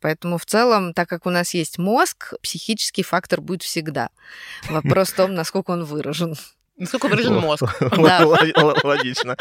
Поэтому в целом, так как у нас есть мозг, психический фактор будет всегда. Вопрос в том, насколько он выражен. Насколько выражен мозг. Логично.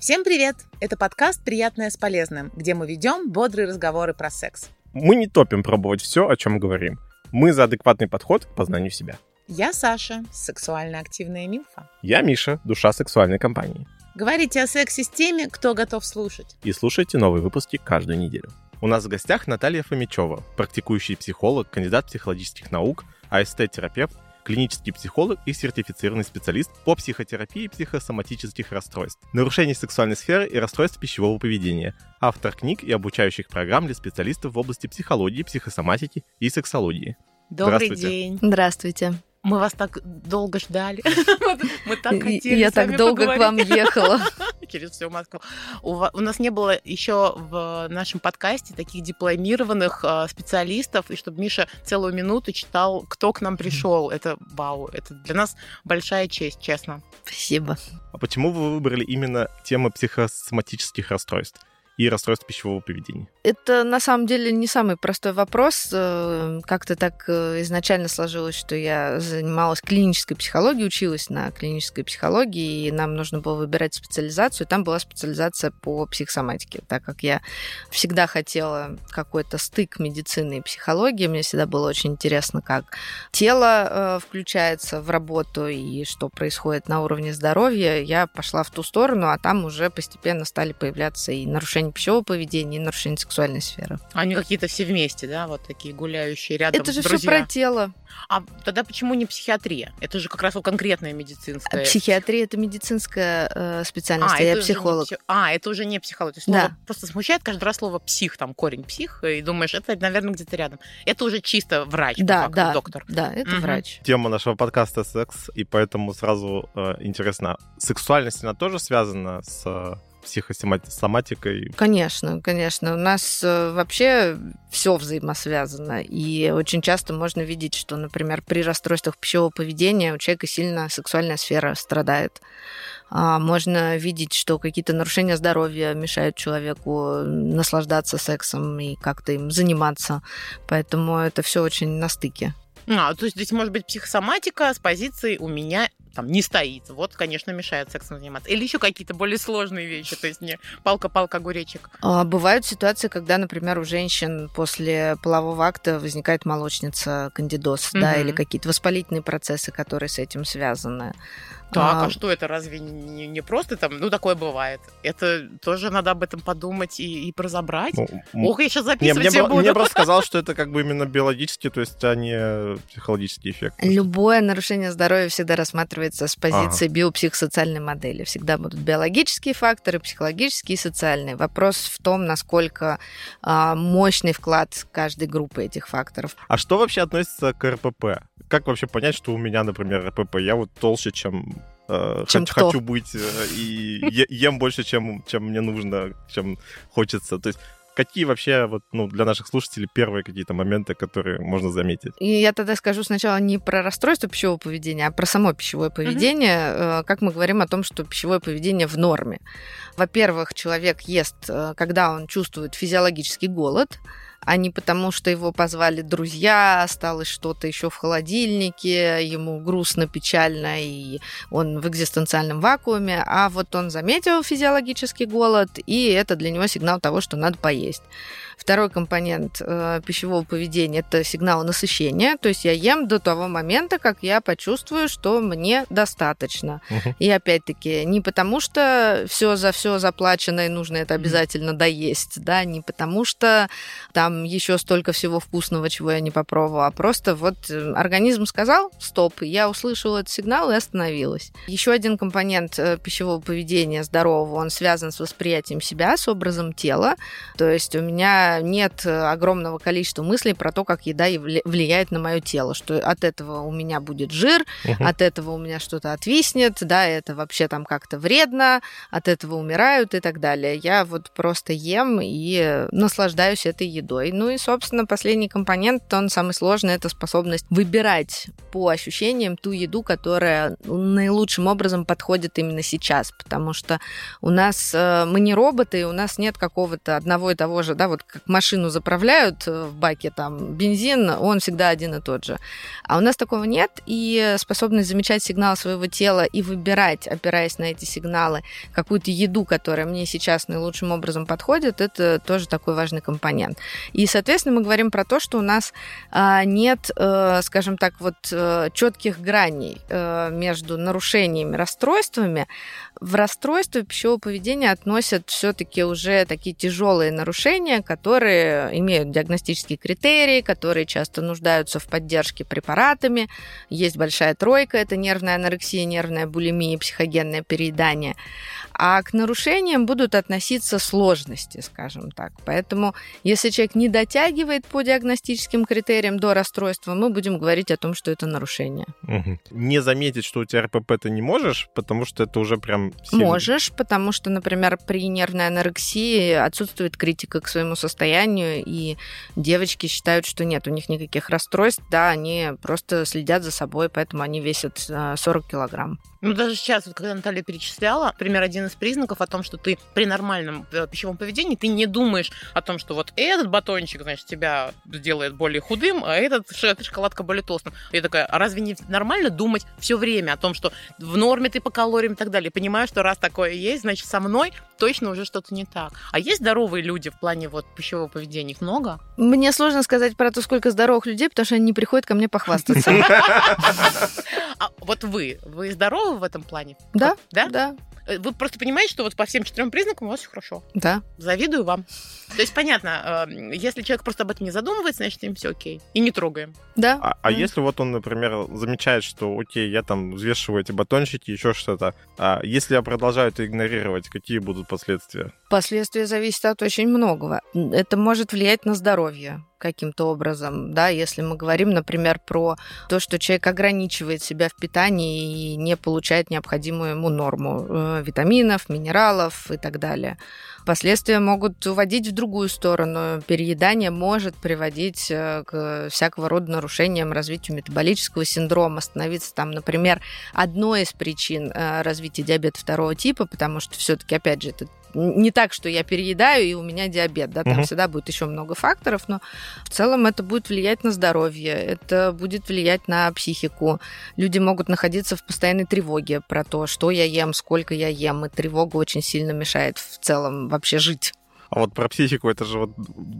Всем привет! Это подкаст «Приятное с полезным», где мы ведем бодрые разговоры про секс. Мы не топим пробовать все, о чем говорим. Мы за адекватный подход к познанию себя. Я Саша, сексуально активная милфа. Я Миша, душа сексуальной компании. Говорите о сексе с теми, кто готов слушать. И слушайте новые выпуски каждую неделю. У нас в гостях Наталья Фомичева, практикующий психолог, кандидат психологических наук, АСТ-терапевт, клинический психолог и сертифицированный специалист по психотерапии психосоматических расстройств, нарушений сексуальной сферы и расстройств пищевого поведения, автор книг и обучающих программ для специалистов в области психологии, психосоматики и сексологии. Добрый день. Здравствуйте. Мы вас так долго ждали. Мы так хотели Я так долго к вам ехала. Через всю Москву. У нас не было еще в нашем подкасте таких дипломированных а, специалистов, и чтобы Миша целую минуту читал, кто к нам пришел. Это вау. Это для нас большая честь, честно. Спасибо. А почему вы выбрали именно тему психосоматических расстройств? и расстройств пищевого поведения? Это на самом деле не самый простой вопрос. Э, как-то так э, изначально сложилось, что я занималась клинической психологией, училась на клинической психологии, и нам нужно было выбирать специализацию. Там была специализация по психосоматике, так как я всегда хотела какой-то стык медицины и психологии. Мне всегда было очень интересно, как тело э, включается в работу и что происходит на уровне здоровья. Я пошла в ту сторону, а там уже постепенно стали появляться и нарушения пищевого поведения и нарушение сексуальной сферы. Они какие-то все вместе, да, вот такие гуляющие рядом Это же друзья. все про тело. А тогда почему не психиатрия? Это же как раз вот конкретная медицинская. А психиатрия это медицинская э, специальность, а, а я психолог. Не, а, это уже не психология. То есть да. просто смущает каждый раз слово псих, там корень псих, и думаешь, это, наверное, где-то рядом. Это уже чисто врач, да, факту, да, доктор. Да, это угу. врач. Тема нашего подкаста секс, и поэтому сразу э, интересно, сексуальность она тоже связана с э, психосоматикой? Конечно, конечно. У нас э, вообще все взаимосвязано. И очень часто можно видеть, что, например, при расстройствах пищевого поведения у человека сильно сексуальная сфера страдает. А, можно видеть, что какие-то нарушения здоровья мешают человеку наслаждаться сексом и как-то им заниматься. Поэтому это все очень на стыке. А, то есть здесь может быть психосоматика с позиции у меня там не стоит. Вот, конечно, мешает сексом заниматься. Или еще какие-то более сложные вещи, то есть не палка-палка огуречек. А, бывают ситуации, когда, например, у женщин после полового акта возникает молочница, кандидоз, угу. да, или какие-то воспалительные процессы, которые с этим связаны. Так, а, а что это разве не, не просто там, ну такое бывает? Это тоже надо об этом подумать и, и разобрать. Ну, Ох, я сейчас записывать не, мне, буду. Мне просто сказал, что это как бы именно биологический, то есть, а не психологический эффект. Любое нарушение здоровья всегда рассматривается с позиции ага. биопсихосоциальной модели. Всегда будут биологические факторы, психологические и социальные. Вопрос в том, насколько а, мощный вклад каждой группы этих факторов. А что вообще относится к РПП? Как вообще понять, что у меня, например, РПП? Я вот толще, чем Э, чем хочу, хочу быть э, и ем больше, чем, чем мне нужно, чем хочется. То есть какие вообще вот, ну, для наших слушателей первые какие-то моменты, которые можно заметить? И я тогда скажу сначала не про расстройство пищевого поведения, а про само пищевое поведение. Mm-hmm. Как мы говорим о том, что пищевое поведение в норме. Во-первых, человек ест, когда он чувствует физиологический голод, а не потому, что его позвали друзья, осталось что-то еще в холодильнике, ему грустно, печально, и он в экзистенциальном вакууме, а вот он заметил физиологический голод, и это для него сигнал того, что надо поесть. Второй компонент э, пищевого поведения – это сигнал насыщения, то есть я ем до того момента, как я почувствую, что мне достаточно. Угу. И опять-таки не потому, что все за все заплачено и нужно это обязательно доесть, да, не потому что там еще столько всего вкусного, чего я не попробовала, а просто вот э, организм сказал стоп, я услышала этот сигнал и остановилась. Еще один компонент э, пищевого поведения здорового, он связан с восприятием себя, с образом тела. То есть у меня нет э, огромного количества мыслей про то, как еда влияет на мое тело, что от этого у меня будет жир, угу. от этого у меня что-то отвиснет, да, это вообще там как-то вредно, от этого умирают и так далее. Я вот просто ем и наслаждаюсь этой едой. Здоровый. Ну и, собственно, последний компонент, он самый сложный, это способность выбирать по ощущениям ту еду, которая наилучшим образом подходит именно сейчас, потому что у нас э, мы не роботы, у нас нет какого-то одного и того же, да, вот как машину заправляют э, в баке там бензин, он всегда один и тот же. А у нас такого нет, и способность замечать сигнал своего тела и выбирать, опираясь на эти сигналы, какую-то еду, которая мне сейчас наилучшим образом подходит, это тоже такой важный компонент. И, соответственно, мы говорим про то, что у нас а, нет, э, скажем так, вот э, четких граней э, между нарушениями, расстройствами, в расстройство пищевого поведения относят все-таки уже такие тяжелые нарушения, которые имеют диагностические критерии, которые часто нуждаются в поддержке препаратами. Есть большая тройка, это нервная анорексия, нервная булимия, психогенное переедание. А к нарушениям будут относиться сложности, скажем так. Поэтому, если человек не дотягивает по диагностическим критериям до расстройства, мы будем говорить о том, что это нарушение. Угу. Не заметить, что у тебя РПП ты не можешь, потому что это уже прям... Сильно... Можешь, потому что, например, при нервной анорексии отсутствует критика к своему состоянию, и девочки считают, что нет у них никаких расстройств, да, они просто следят за собой, поэтому они весят 40 э, килограмм. Ну, даже сейчас, вот, когда Наталья перечисляла, например, один из признаков о том, что ты при нормальном э, пищевом поведении, ты не думаешь о том, что вот этот батончик, значит, тебя сделает более худым, а этот, эта шоколадка более толстым. Я такая, а разве не нормально думать все время о том, что в норме ты по калориям и так далее? Понимаю, что раз такое есть, значит, со мной точно уже что-то не так. А есть здоровые люди в плане вот пищевого поведения? Их много? Мне сложно сказать про то, сколько здоровых людей, потому что они не приходят ко мне похвастаться. А вот вы, вы здоровы в этом плане? Да. Да? Да. Э, вы просто понимаете, что вот по всем четырем признакам у вас все хорошо. Да. Завидую вам. То есть понятно, э, если человек просто об этом не задумывается, значит, им все окей. И не трогаем. Да. А, а mm. если вот он, например, замечает, что окей, я там взвешиваю эти батончики, еще что-то, а если я продолжаю это игнорировать, какие будут последствия? Последствия зависят от очень многого. Это может влиять на здоровье каким-то образом, да, если мы говорим, например, про то, что человек ограничивает себя в питании и не получает необходимую ему норму э, витаминов, минералов и так далее. Последствия могут уводить в другую сторону. Переедание может приводить э, к всякого рода нарушениям, развитию метаболического синдрома, становиться там, например, одной из причин э, развития диабета второго типа, потому что все-таки, опять же, это не так, что я переедаю и у меня диабет, да, там угу. всегда будет еще много факторов, но в целом это будет влиять на здоровье, это будет влиять на психику. Люди могут находиться в постоянной тревоге про то, что я ем, сколько я ем, и тревога очень сильно мешает в целом вообще жить. А вот про психику это же вот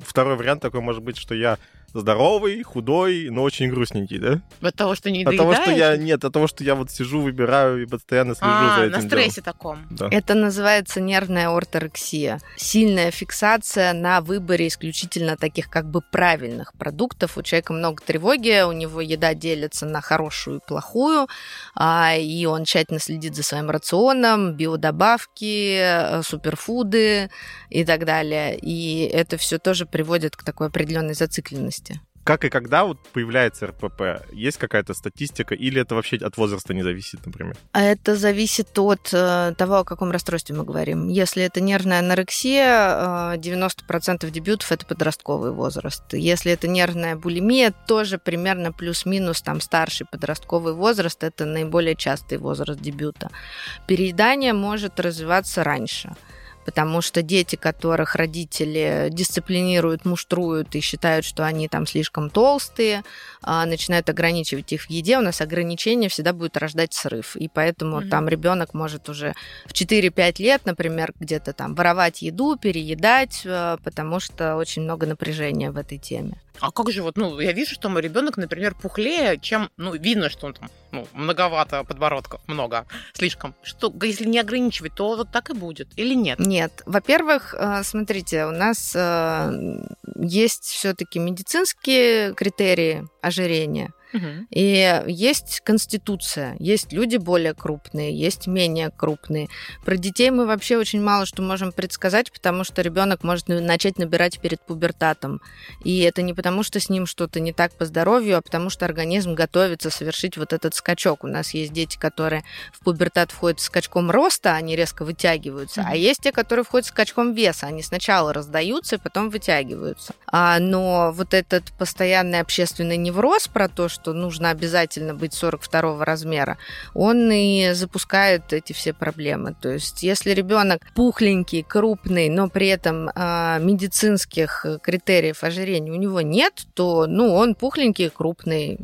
второй вариант такой может быть, что я здоровый, худой, но очень грустненький, да? От того, что не От того, что я... Нет, от того, что я вот сижу, выбираю и постоянно слежу а, за этим на стрессе делом. таком. Да. Это называется нервная орторексия. Сильная фиксация на выборе исключительно таких как бы правильных продуктов. У человека много тревоги, у него еда делится на хорошую и плохую, а, и он тщательно следит за своим рационом, биодобавки, э, суперфуды и так далее. И это все тоже приводит к такой определенной зацикленности как и когда вот появляется РПП? Есть какая-то статистика или это вообще от возраста не зависит, например? А это зависит от э, того, о каком расстройстве мы говорим. Если это нервная анорексия, э, 90% дебютов это подростковый возраст. Если это нервная булимия, тоже примерно плюс-минус там старший подростковый возраст, это наиболее частый возраст дебюта. Переедание может развиваться раньше потому что дети, которых родители дисциплинируют, муштруют и считают, что они там слишком толстые, а, начинают ограничивать их в еде, у нас ограничение всегда будет рождать срыв. И поэтому mm-hmm. там ребенок может уже в 4-5 лет, например, где-то там воровать еду, переедать, э, потому что очень много напряжения в этой теме. А как же вот, ну, я вижу, что мой ребенок, например, пухлее, чем, ну, видно, что он там, ну, многовато подбородков, много, слишком. Что, если не ограничивать, то вот так и будет или нет? Нет. Во-первых, э, смотрите, у нас э, есть все-таки медицинские критерии ожирения – И есть конституция, есть люди более крупные, есть менее крупные. Про детей мы вообще очень мало что можем предсказать, потому что ребенок может на- начать набирать перед пубертатом. И это не потому, что с ним что-то не так по здоровью, а потому что организм готовится совершить вот этот скачок. У нас есть дети, которые в пубертат входят скачком роста, они резко вытягиваются, а есть те, которые входят скачком веса, они сначала раздаются и потом вытягиваются. А, но вот этот постоянный общественный невроз про то, что нужно обязательно быть 42 размера, он и запускает эти все проблемы. То есть, если ребенок пухленький, крупный, но при этом а, медицинских э, критериев ожирения у него нет, то ну, он пухленький, крупный.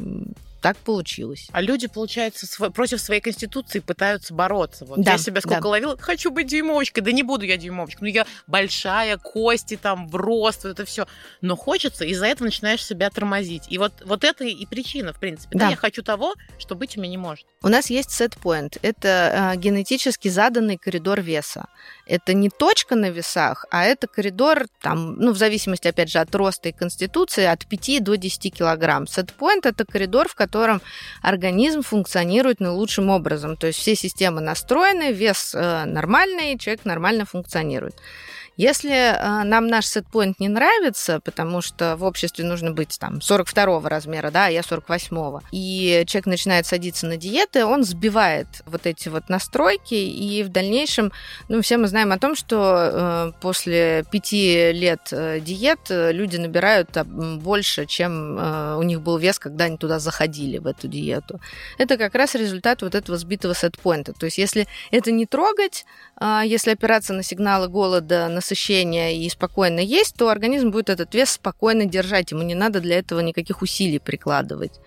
Так получилось. А люди, получается, сво- против своей конституции пытаются бороться. Вот Да, я себя сколько да. ловила, хочу быть дюймовочкой. Да не буду я дюймовочкой. Ну, я большая, кости там, в рост, вот это все. Но хочется, из-за этого начинаешь себя тормозить. И вот, вот это и причина, в принципе. Да. Да. я хочу того, что быть у меня не может. У нас есть set-point. Это а, генетически заданный коридор веса. Это не точка на весах, а это коридор, там, ну, в зависимости, опять же, от роста и конституции, от 5 до 10 килограмм. Set-point – это коридор, в котором организм функционирует наилучшим образом. То есть все системы настроены, вес э, нормальный, человек нормально функционирует. Если э, нам наш сетпоинт не нравится, потому что в обществе нужно быть там 42 размера, да, а я 48, и человек начинает садиться на диеты, он сбивает вот эти вот настройки, и в дальнейшем, ну, все мы знаем о том, что э, после пяти лет э, диет люди набирают больше, чем у них был вес, когда они туда заходили, в эту диету. Это как раз результат вот этого сбитого сетпоинта. То есть если это не трогать, если опираться на сигналы голода, насыщения и спокойно есть, то организм будет этот вес спокойно держать. Ему не надо для этого никаких усилий прикладывать.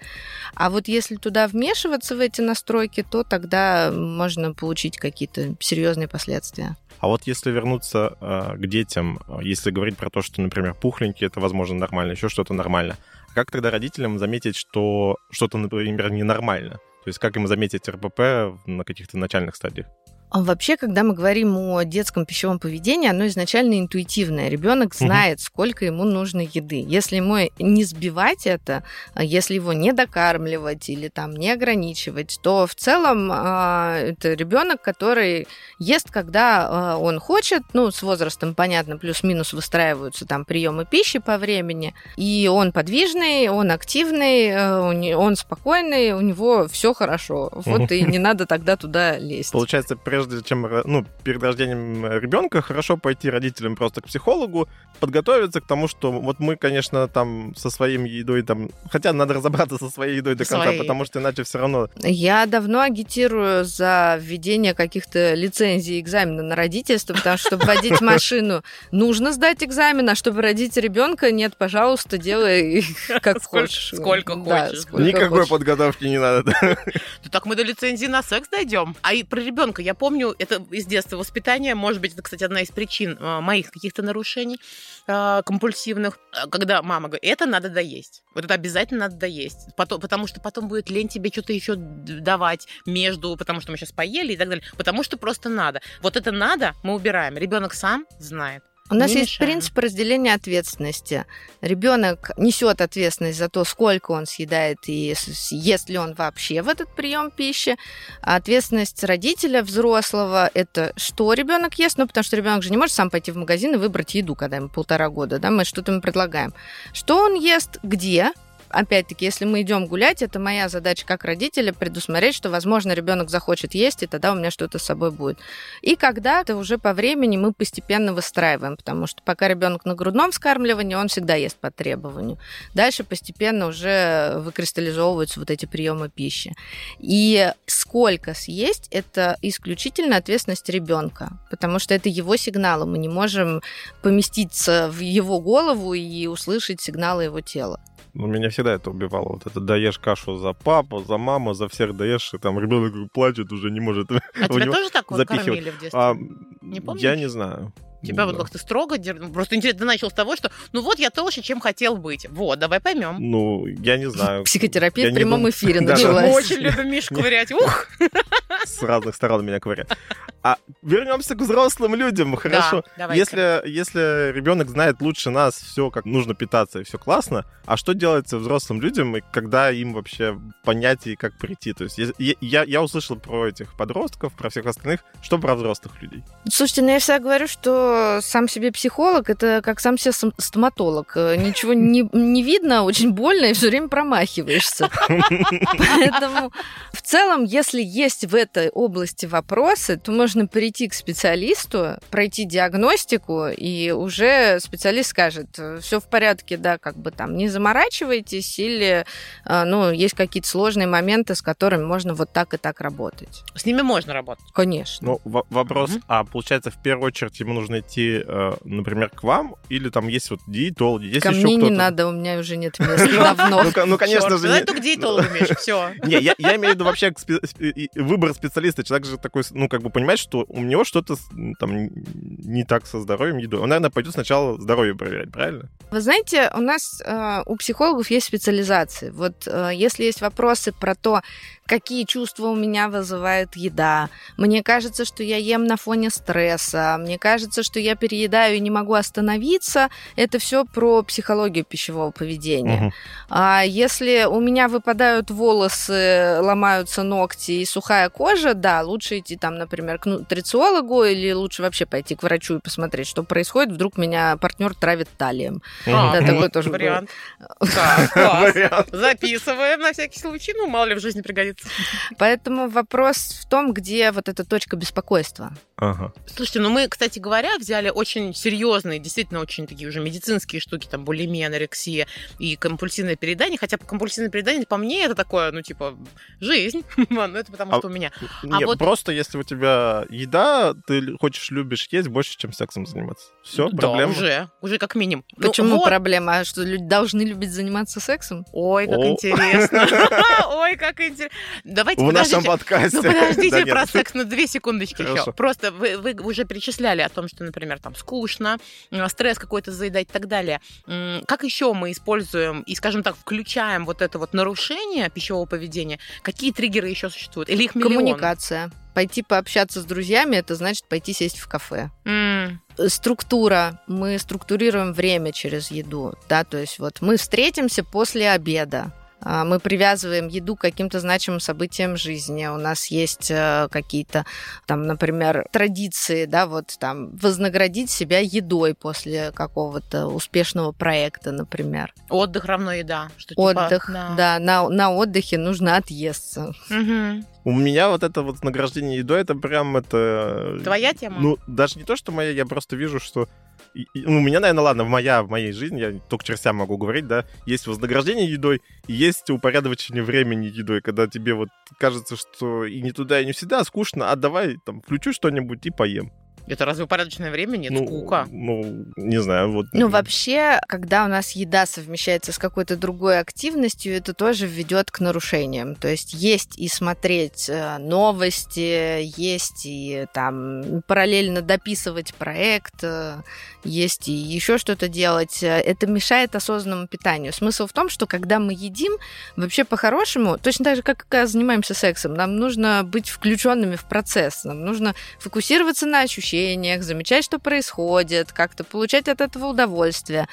А вот если туда вмешиваться в эти настройки, то тогда можно получить какие-то серьезные последствия. А вот если вернуться э, к детям, если говорить про то, что, например, пухленькие, это, возможно, нормально, еще что-то нормально, а как тогда родителям заметить, что что-то, например, ненормально? То есть как им заметить РПП на каких-то начальных стадиях? А Вообще, когда мы говорим о детском пищевом поведении, оно изначально интуитивное. Ребенок знает, сколько ему нужно еды. Если ему не сбивать это, а если его не докармливать или там не ограничивать, то в целом а, это ребенок, который ест, когда он хочет. Ну, с возрастом, понятно, плюс-минус выстраиваются там приемы пищи по времени. И он подвижный, он активный, э, он спокойный, у него все хорошо. Вот и не надо тогда туда лезть. Получается, прежде чем, ро- ну, перед рождением ребенка, хорошо пойти родителям просто к психологу, подготовиться к тому, что вот мы, конечно, там со своим едой там, хотя надо разобраться со своей едой до конца, Своей. потому что иначе все равно Я давно агитирую за введение каких-то лицензий экзамена на родительство, потому что, чтобы водить машину, нужно сдать экзамен, а чтобы родить ребенка, нет, пожалуйста, делай как Сколько- хочешь. сколько хочешь. никакой подготовки не надо. так мы до лицензии на секс дойдем. А и про ребенка я помню, это из детства воспитание, может быть, это, кстати, одна из причин э, моих каких-то нарушений э, компульсивных, э, когда мама говорит, это надо доесть. Вот это обязательно надо доесть. Потом, потому что потом будет лень тебе что-то еще давать между, потому что мы сейчас поели и так далее. Потому что просто надо. Вот это надо, мы убираем. Ребенок сам знает. У нас Не есть мешаем. принцип разделения ответственности. Ребенок несет ответственность за то, сколько он съедает и ест ли он вообще в этот прием пищи. А ответственность родителя взрослого это что ребенок ест, ну потому что ребенок же не может сам пойти в магазин и выбрать еду, когда ему полтора года, да, мы что-то ему предлагаем. Что он ест, где, опять-таки, если мы идем гулять, это моя задача как родителя предусмотреть, что, возможно, ребенок захочет есть, и тогда у меня что-то с собой будет. И когда-то уже по времени мы постепенно выстраиваем, потому что пока ребенок на грудном вскармливании, он всегда ест по требованию. Дальше постепенно уже выкристаллизовываются вот эти приемы пищи. И сколько съесть, это исключительно ответственность ребенка, потому что это его сигналы. Мы не можем поместиться в его голову и услышать сигналы его тела. Ну, меня всегда это убивало. Вот это даешь кашу за папу, за маму, за всех даешь, и там ребенок плачет, уже не может. А тебя тоже так вот запихивать. кормили в детстве? А, Не помнишь? я не знаю. Тебя Ну вот да. как-то строго дер- ну, Просто интересно, ты начал с того, что ну вот я толще, чем хотел быть. Вот, давай поймем. Ну, я не знаю. Психотерапия Я в не прямом думаю- эфире. Мы началась. очень любим Мишу ковырять. Ух! С разных сторон меня ковыряют. А вернемся к взрослым людям. Хорошо. Если, если ребенок знает лучше нас все, как нужно питаться, и все классно, а что делается взрослым людям, и когда им вообще понять и как прийти? То есть я, я, я услышал про этих подростков, про всех остальных, что про взрослых людей? Слушайте, ну я всегда говорю, что сам себе психолог это как сам себе сам- стоматолог. Э, Ничего не, не видно, очень больно, и все время промахиваешься. Поэтому в целом, если есть в этой области вопросы, то можно прийти к специалисту, пройти диагностику, и уже специалист скажет, все в порядке, да, как бы там не заморачивайтесь, или э, ну, есть какие-то сложные моменты, с которыми можно вот так и так работать. С ними можно работать. Конечно. Ну, во- вопрос, а получается, в первую очередь ему нужно идти, э, например, к вам, или там есть вот диетологи, есть Ко еще мне не надо, у меня уже нет места давно. Ну, ко- ну, конечно же, только к диетологу, все. Не, я, имею в виду вообще выбор специалиста. Человек же такой, ну, как бы понимает, что у него что-то там не так со здоровьем, едой. Он, наверное, пойдет сначала здоровье проверять, правильно? Вы знаете, у нас э, у психологов есть специализации. Вот э, если есть вопросы про то, какие чувства у меня вызывает еда, мне кажется, что я ем на фоне стресса, мне кажется, что я переедаю и не могу остановиться, это все про психологию пищевого поведения. Мгм. А если у меня выпадают волосы, ломаются ногти и сухая кожа, да, лучше идти там, например, к нутрициологу или лучше вообще пойти к врачу и посмотреть, что происходит. Вдруг меня партнер травит талием. А, Да, такой тоже Вариант. Вариант. Записываем на всякий случай, ну, мало ли в жизни пригодится. Поэтому вопрос в том, где вот эта точка беспокойства. Ага. Слушайте, ну мы, кстати говоря, взяли очень серьезные, действительно очень такие уже медицинские штуки, там булимия, анорексия и компульсивное переедание, хотя компульсивное переедание, по мне, это такое, ну, типа, жизнь, ну, это потому А- что у меня. Не, вот- просто если у тебя еда, ты хочешь, любишь есть больше, чем сексом заниматься. Все, Да, проблема. уже, уже как минимум. Ну, Почему вот. проблема? А Что люди должны любить заниматься сексом? Ой, как О. интересно. Ой, как интересно. Давайте, В нашем подождите. подкасте. Ну, подождите Да нет. про секс на две секундочки еще. Хорошо. Просто вы, вы уже перечисляли о том, что, например, там скучно, э, стресс какой-то заедать и так далее. Как еще мы используем и, скажем так, включаем вот это вот нарушение пищевого поведения? Какие триггеры еще существуют? Или их миллион? Коммуникация. Пойти пообщаться с друзьями, это значит пойти сесть в кафе. М, структура. Мы структурируем время через еду. Да, то есть вот мы встретимся после обеда. А, Мы привязываем еду к каким-то значимым событиям жизни. У нас есть э, какие-то, там, например, традиции, да, вот там вознаградить себя едой после какого-то успешного проекта, например. Отдых равно еда. Что, типа, Отдых, да, на, на отдыхе нужно отъесться. Мгм. У меня вот это вот награждение едой, это прям это... Твоя тема? Ну, даже не то, что моя, я просто вижу, что... ну, у меня, наверное, ладно, в моя, в моей жизни, я только через себя могу говорить, да, есть вознаграждение едой, есть упорядочение времени едой, когда тебе вот кажется, что и не туда, и не всегда скучно, а давай там включу что-нибудь и поем. Это разве упорядоченное время? Нет, ну, скука. Ну, не знаю, вот... Ну, вообще, когда у нас еда совмещается с какой-то другой активностью, это тоже ведет к нарушениям. То есть есть и смотреть э, новости, есть и там параллельно дописывать проект, э, есть и еще что-то делать. Это мешает осознанному питанию. Смысл в том, что когда мы едим, вообще по-хорошему, точно так же, как когда занимаемся сексом, нам нужно быть включенными в процесс, нам нужно фокусироваться на ощущениях, замечать, что происходит, как-то получать от этого удовольствие.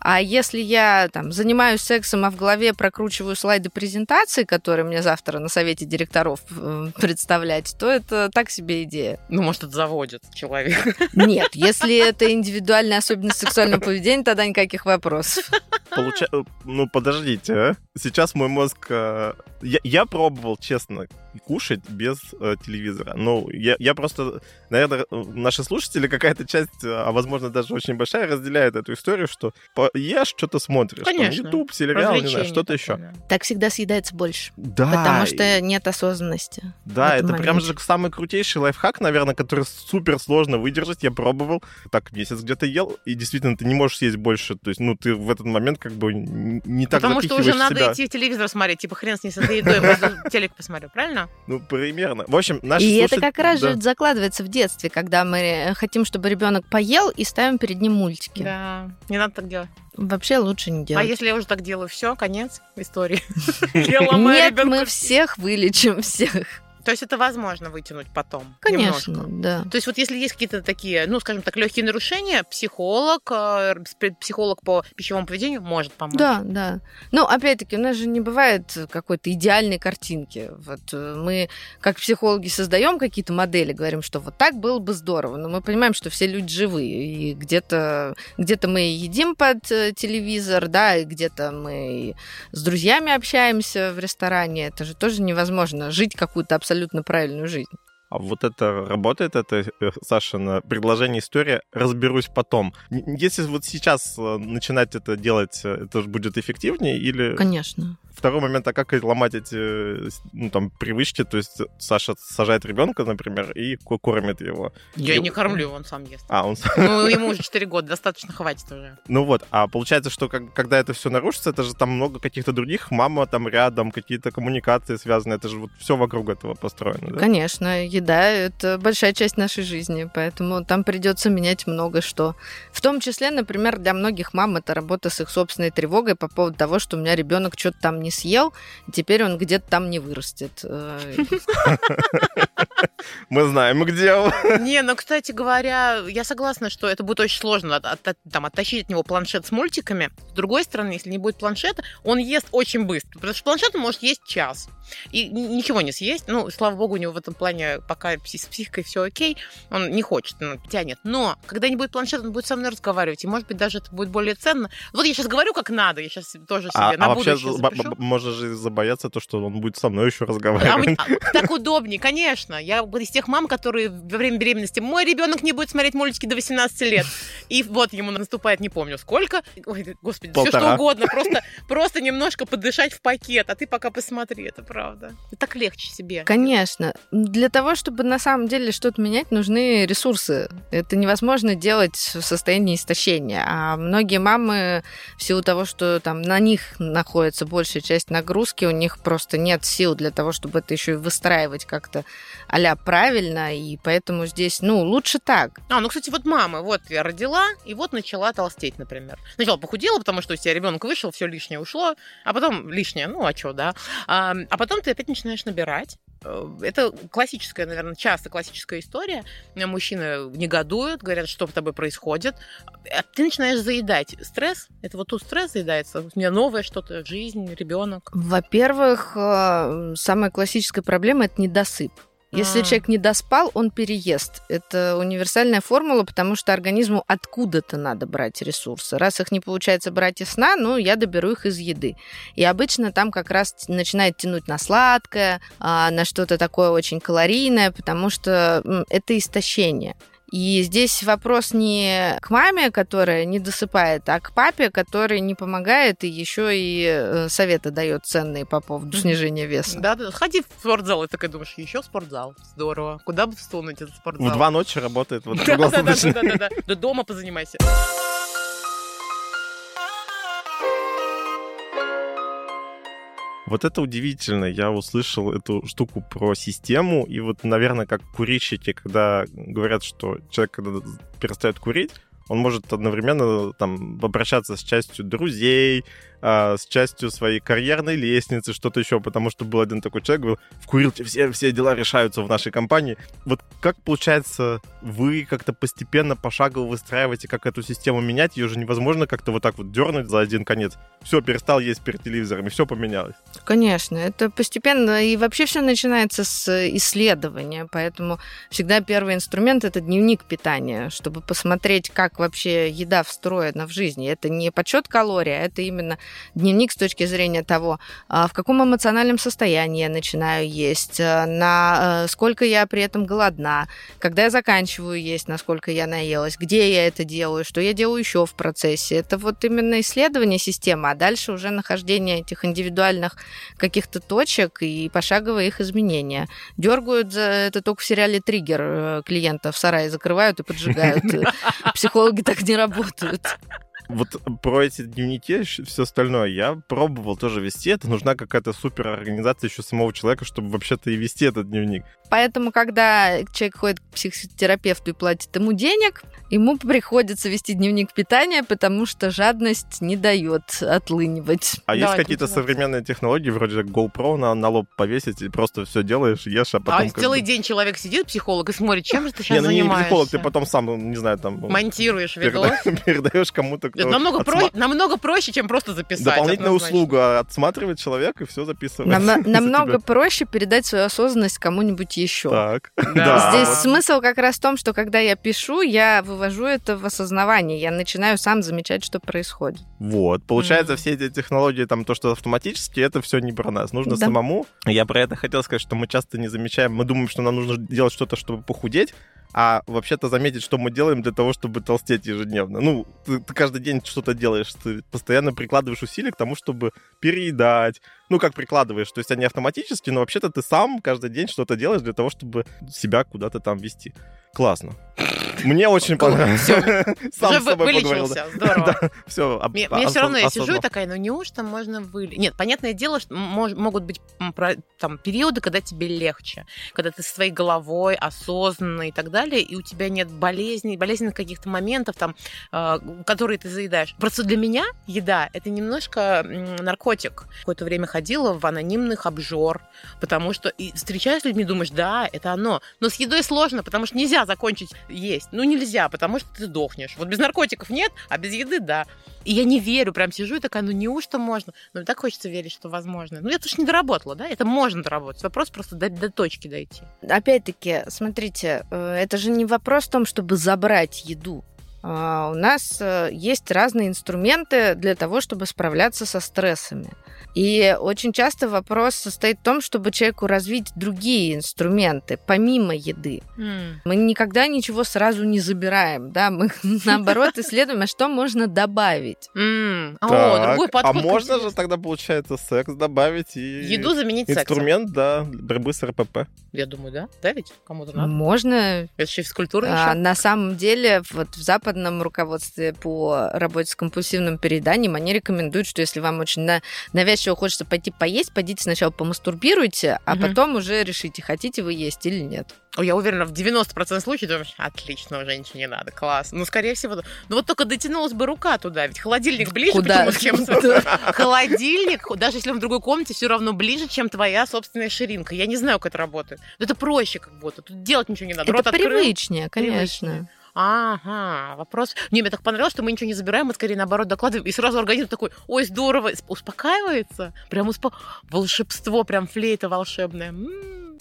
А если я там занимаюсь сексом, а в голове прокручиваю слайды презентации, которые мне завтра на совете директоров э, представлять, то это так себе идея. Ну, может, это заводит человека. Нет, если это индивидуальная особенность сексуального поведения, тогда никаких вопросов. Получа- Ну, подождите, а? Сейчас мой мозг... э, Я, я пробовал, честно, кушать без э, телевизора. Ну, я, я просто... Наверное, наши слушатели, какая-то часть, э, а возможно даже очень большая, разделяет эту историю, что ешь, что-то смотришь. там, Конечно. YouTube, сериал, не знаю, что-то еще. да. Так всегда съедается больше. Да, Потому что нет осознанности. Да, это этом прям же самый крутейший лайфхак, наверное, который супер сложно выдержать. Я пробовал, так месяц где-то ел, и действительно ты не можешь съесть больше. То есть, ну, ты в этот момент как бы не так Потому что уже надо себя. идти телевизор смотреть, типа хрен с ней с этой едой, телек посмотрю, правильно? Правильно? Ну, примерно. В общем, наши И это слушат- как раз да. же закладывается в детстве, когда мы э, хотим, чтобы ребенок поел и ставим перед ним мультики. Да. Не надо так делать. Вообще лучше не А делать. если я уже так делаю, все, конец истории. Нет, мы всех вылечим, всех. То есть это возможно вытянуть потом. Конечно, немножко. да. То есть вот если есть какие-то такие, ну, скажем так, легкие нарушения, психолог, э, психолог по пищевому поведению может помочь. Да, да. Ну, опять-таки, у нас же не бывает какой-то идеальной картинки. Вот э, мы, как психологи, создаем какие-то модели, говорим, что вот так было бы здорово, но мы понимаем, что все люди живые, и где-то где мы едим под э, телевизор, да, и где-то мы с друзьями общаемся в ресторане. Это же тоже невозможно жить какую-то абсолютно правильную жизнь. А вот это работает, это, э, Саша, на предложение история «разберусь потом». Если вот сейчас э, начинать это делать, э, это же будет эффективнее? Или Конечно. второй момент, а как ломать эти ну, там, привычки? То есть Саша сажает ребенка, например, и ко- кормит его. Я И- не кормлю, он сам ест. А, он... с- Ну, ему уже 4 года, достаточно хватит уже. Ну вот, а получается, что как- когда это все нарушится, это же там много каких-то других, мама там рядом, какие-то коммуникации связаны, это же вот все вокруг этого построено, да? Конечно, еда это большая часть нашей жизни, поэтому там придется менять много что. В том числе, например, для многих мам это работа с их собственной тревогой по поводу того, что у меня ребенок что-то там не съел, и теперь он где-то там не вырастет. Мы знаем, где он. Не, ну, кстати говоря, я согласна, что это будет очень сложно от- от- там, оттащить от него планшет с мультиками. С другой стороны, если не будет планшета, он ест очень быстро. Потому что планшет он может есть час. И ничего не съесть. Ну, слава богу, у него в этом плане пока с психикой все окей. Он не хочет, ну, тянет. Но когда не будет планшета, он будет со мной разговаривать. И, может быть, даже это будет более ценно. Вот я сейчас говорю, как надо. Я сейчас тоже себе А, на а вообще запишу. можно же забояться то, что он будет со мной еще А разговаривать. а, так удобнее, конечно. Я вот из тех мам, которые во время беременности, мой ребенок не будет смотреть мультики до 18 лет. И вот ему наступает, не помню сколько. Ой, господи, все Полтора. что угодно. Просто, просто немножко подышать в пакет. А ты пока посмотри, это правда. И так легче себе. Конечно. Для того, чтобы на самом деле что-то менять, нужны ресурсы. Это невозможно делать в состоянии истощения. А многие мамы, в силу того, что там на них находится большая часть нагрузки, у них просто нет сил для того, чтобы это еще и выстраивать как-то а правильно, и поэтому здесь, ну, лучше так. А, ну, кстати, вот мама, вот я родила, и вот начала толстеть, например. Сначала похудела, потому что у тебя ребенок вышел, все лишнее ушло, а потом лишнее, ну, а что, да. А, а потом ты опять начинаешь набирать. Э, Это классическая, наверное, часто классическая история. Мужчины негодуют, говорят, что с тобой происходит. А ты начинаешь заедать. Стресс, это вот тут стресс заедается. У меня новое что-то, жизнь, ребенок. Во-первых, э, самая классическая проблема это недосып. Если А. человек не доспал, он переест. Это универсальная формула, потому что организму откуда-то надо брать ресурсы. Раз их не получается брать из сна, ну, я доберу их из еды. И обычно там как раз начинает тянуть на сладкое, а, на что-то такое очень калорийное, потому что это истощение. И здесь вопрос не к маме, которая не досыпает, а к папе, который не помогает и еще и э, советы дает ценные по поводу снижения веса. Да, да. Ходи в спортзал, и такая думаешь, еще спортзал. Здорово. Куда бы всунуть этот спортзал? В два ночи работает вот Да, да, да, да, да, да. Да дома позанимайся. Вот это удивительно. Я услышал эту штуку про систему, и вот, наверное, как курильщики, когда говорят, что человек, когда перестает курить, он может одновременно там обращаться с частью друзей, а, с частью своей карьерной лестницы, что-то еще, потому что был один такой человек, говорил, в курилке все, все дела решаются в нашей компании. Вот как, получается, вы как-то постепенно, пошагово выстраиваете, как эту систему менять? Ее же невозможно как-то вот так вот дернуть за один конец. Все, перестал есть перед телевизором, и все поменялось. Конечно, это постепенно, и вообще все начинается с исследования, поэтому всегда первый инструмент это дневник питания, чтобы посмотреть, как вообще еда встроена в жизни. Это не подсчет калорий, а это именно дневник с точки зрения того, а, в каком эмоциональном состоянии я начинаю есть, а, на э, сколько я при этом голодна, когда я заканчиваю есть, насколько я наелась, где я это делаю, что я делаю еще в процессе. Это вот именно исследование системы, а дальше уже нахождение этих индивидуальных каких-то точек и пошаговое их изменения. Дергают за это только в сериале «Триггер» э, клиента в сарае закрывают и поджигают. Психологи так не работают. Вот про эти дневники, все остальное, я пробовал тоже вести. Это нужна какая-то супер организация еще самого человека, чтобы вообще-то и вести этот дневник. Поэтому, когда человек ходит к психотерапевту и платит ему денег, ему приходится вести дневник питания, потому что жадность не дает отлынивать. А да, есть какие-то современные технологии, вроде GoPro на, на лоб повесить, и просто все делаешь, ешь, а потом... А целый бы... день человек сидит, психолог, и смотрит, чем же ты сейчас не, ну, занимаешься? Не психолог, ты потом сам, не знаю, там... Монтируешь видос. Передаешь кому-то. Это намного, отсма... про... намного проще, чем просто записать. Дополнительная услуга. Отсматривает человек и все записывает. Нам, намного проще передать свою осознанность кому-нибудь еще. Так. Да. Здесь смысл как раз в том, что когда я пишу, я вывожу это в осознавание. Я начинаю сам замечать, что происходит. Вот. Получается, mm. все эти технологии, там, то, что автоматически, это все не про нас. Нужно да. самому. Я про это хотел сказать, что мы часто не замечаем. Мы думаем, что нам нужно делать что-то, чтобы похудеть, а вообще-то заметить, что мы делаем для того, чтобы толстеть ежедневно. Ну, ты, ты каждый день что-то делаешь, ты постоянно прикладываешь усилия к тому, чтобы переедать. Ну, как прикладываешь, то есть они автоматически, но вообще-то ты сам каждый день что-то делаешь для того, чтобы себя куда-то там вести. Классно. Мне очень понравилось. Сам Уже с собой вылечился, здорово. да, все, об, мне, мне все равно, я сижу и такая, ну неужто можно вылечить? Нет, понятное дело, что мож, могут быть там периоды, когда тебе легче, когда ты своей головой осознанно и так далее, и у тебя нет болезней, болезненных каких-то моментов, там, э, которые ты заедаешь. Просто для меня еда — это немножко наркотик. Какое-то время ходила в анонимных обжор, потому что и встречаюсь с людьми, думаешь, да, это оно. Но с едой сложно, потому что нельзя закончить есть. Ну, нельзя, потому что ты сдохнешь. Вот без наркотиков нет, а без еды да. И я не верю, прям сижу и такая, ну неужто можно? Ну, так хочется верить, что возможно. Ну, я тоже не доработала, да? Это можно доработать. Вопрос просто до, до точки дойти. Опять-таки, смотрите, э, это же не вопрос в том, чтобы забрать еду. А, у нас э, есть разные инструменты для того, чтобы справляться со стрессами. И очень часто вопрос состоит в том, чтобы человеку развить другие инструменты, помимо еды. Mm. Мы никогда ничего сразу не забираем, да, мы наоборот исследуем, а что можно добавить. Mm. О, другой подход. А можно же тогда, получается, секс добавить и... Еду заменить Инструмент, да, борьбы с РПП. Я думаю, да? Да ведь? Кому-то надо. Можно. Это еще физкультура а, На самом деле, вот в западном руководстве по работе с компульсивным перееданием они рекомендуют, что если вам очень навязчиво чего хочется пойти поесть, пойдите сначала помастурбируйте, а угу. потом уже решите, хотите вы есть или нет. Я уверена, в 90% случаев думаешь, отлично, уже ничего не надо, класс. Ну, скорее всего, ну вот только дотянулась бы рука туда, ведь холодильник ближе Куда? чем Холодильник, даже если он в другой комнате, все равно ближе, чем твоя собственная ширинка. Я не знаю, как это работает. Но это проще как будто, тут делать ничего не надо. Это привычнее, конечно. Ага, вопрос. Не, мне так понравилось, что мы ничего не забираем, мы скорее наоборот докладываем, и сразу организм такой, ой, здорово, успокаивается. Прям успо... волшебство, прям флейта волшебная. М-м.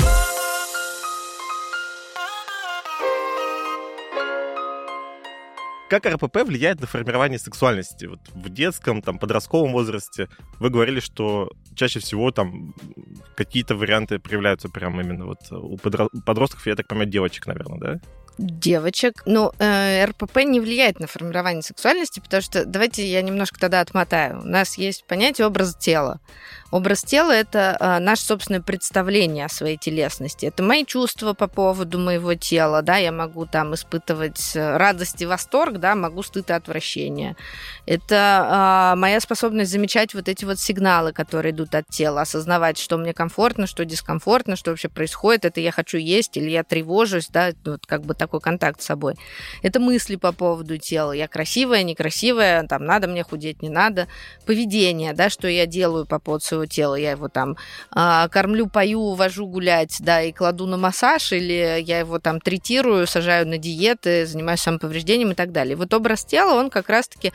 Как РПП влияет на формирование сексуальности? Вот в детском, там, подростковом возрасте вы говорили, что чаще всего там какие-то варианты проявляются прямо именно вот у подростков, я так понимаю, девочек, наверное, да? Девочек. Ну, э, РПП не влияет на формирование сексуальности, потому что, давайте я немножко тогда отмотаю. У нас есть понятие образ тела. Образ тела – это а, наше собственное представление о своей телесности. Это мои чувства по поводу моего тела, да, я могу там испытывать э, радость и восторг, да, могу стыд и отвращение. Это а, моя способность замечать вот эти вот сигналы, которые идут от тела, осознавать, что мне комфортно, что дискомфортно, что вообще происходит, это я хочу есть или я тревожусь, да, вот как бы такой контакт с собой. Это мысли по поводу тела. Я красивая, некрасивая, там, надо мне худеть, не надо. Поведение, да, что я делаю по поводу своего тела. Я его там а, кормлю, пою, вожу гулять, да, и кладу на массаж, или я его там третирую, сажаю на диеты, занимаюсь самоповреждением и так далее. вот образ тела, он как раз-таки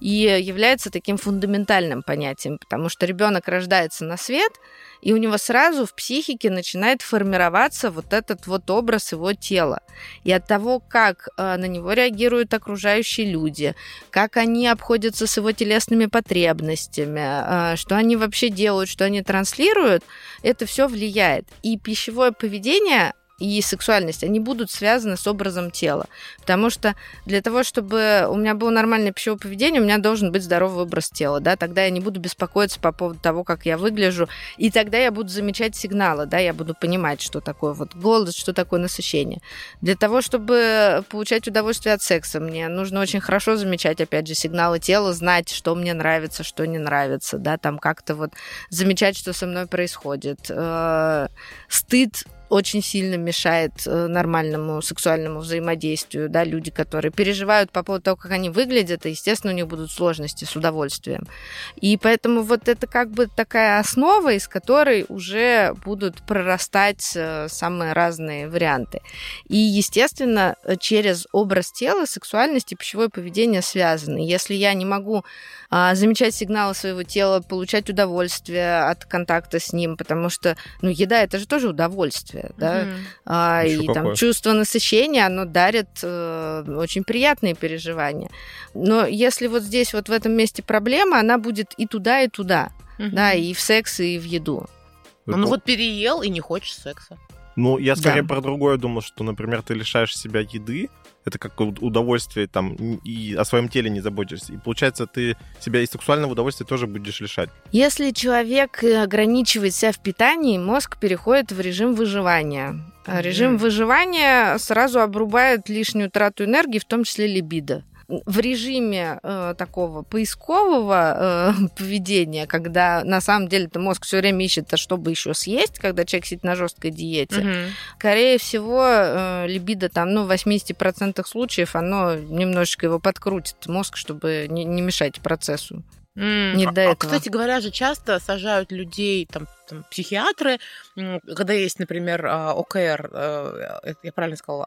и является таким фундаментальным понятием, потому что ребенок рождается на свет, и у него сразу в психике начинает формироваться вот этот вот образ его тела. И от того, как э, на него реагируют окружающие люди, как они обходятся с его телесными потребностями, э, что они вообще делают, что они транслируют, это все влияет. И пищевое поведение и сексуальность, они будут связаны с образом тела. Потому что для того, чтобы у меня было нормальное пищевое поведение, у меня должен быть здоровый образ тела, да, тогда я не буду беспокоиться по поводу того, как я выгляжу, и тогда я буду замечать сигналы, да, я буду понимать, что такое вот голод, что такое насыщение. Для того, чтобы получать удовольствие от секса, мне нужно очень хорошо замечать, опять же, сигналы тела, знать, что мне нравится, что не нравится, да, там как-то вот замечать, что со мной происходит. Э, стыд очень сильно мешает э, нормальному сексуальному взаимодействию, да, люди, которые переживают по поводу того, как они выглядят, и, естественно, у них будут сложности с удовольствием. И поэтому вот это как бы такая основа, из которой уже будут прорастать э, самые разные варианты. И, естественно, через образ тела сексуальность и пищевое поведение связаны. Если я не могу а, замечать сигналы своего тела, получать удовольствие от контакта с ним, потому что, ну, еда это же тоже удовольствие, да, mm-hmm. а, и какое. там чувство насыщения, оно дарит э, очень приятные переживания. Но если вот здесь вот в этом месте проблема, она будет и туда, и туда, mm-hmm. да, и в секс, и в еду. Ну, ну вот переел и не хочешь секса. Ну, я скорее да. про другое думал, что, например, ты лишаешь себя еды, это как удовольствие там, и о своем теле не заботишься. И получается, ты себя и сексуального удовольствия тоже будешь лишать. Если человек ограничивает себя в питании, мозг переходит в режим выживания. А режим mm. выживания сразу обрубает лишнюю трату энергии, в том числе либидо в режиме э, такого поискового э, поведения, когда на самом деле то мозг все время ищет, а чтобы еще съесть, когда человек сидит на жесткой диете, угу. скорее всего, э, либидо там, ну, в 80% случаев оно немножечко его подкрутит, мозг, чтобы не, не мешать процессу. Mm. Не до а, этого. Кстати говоря, же часто сажают людей там там, психиатры, когда есть, например, а, ОКР, э, я правильно сказала,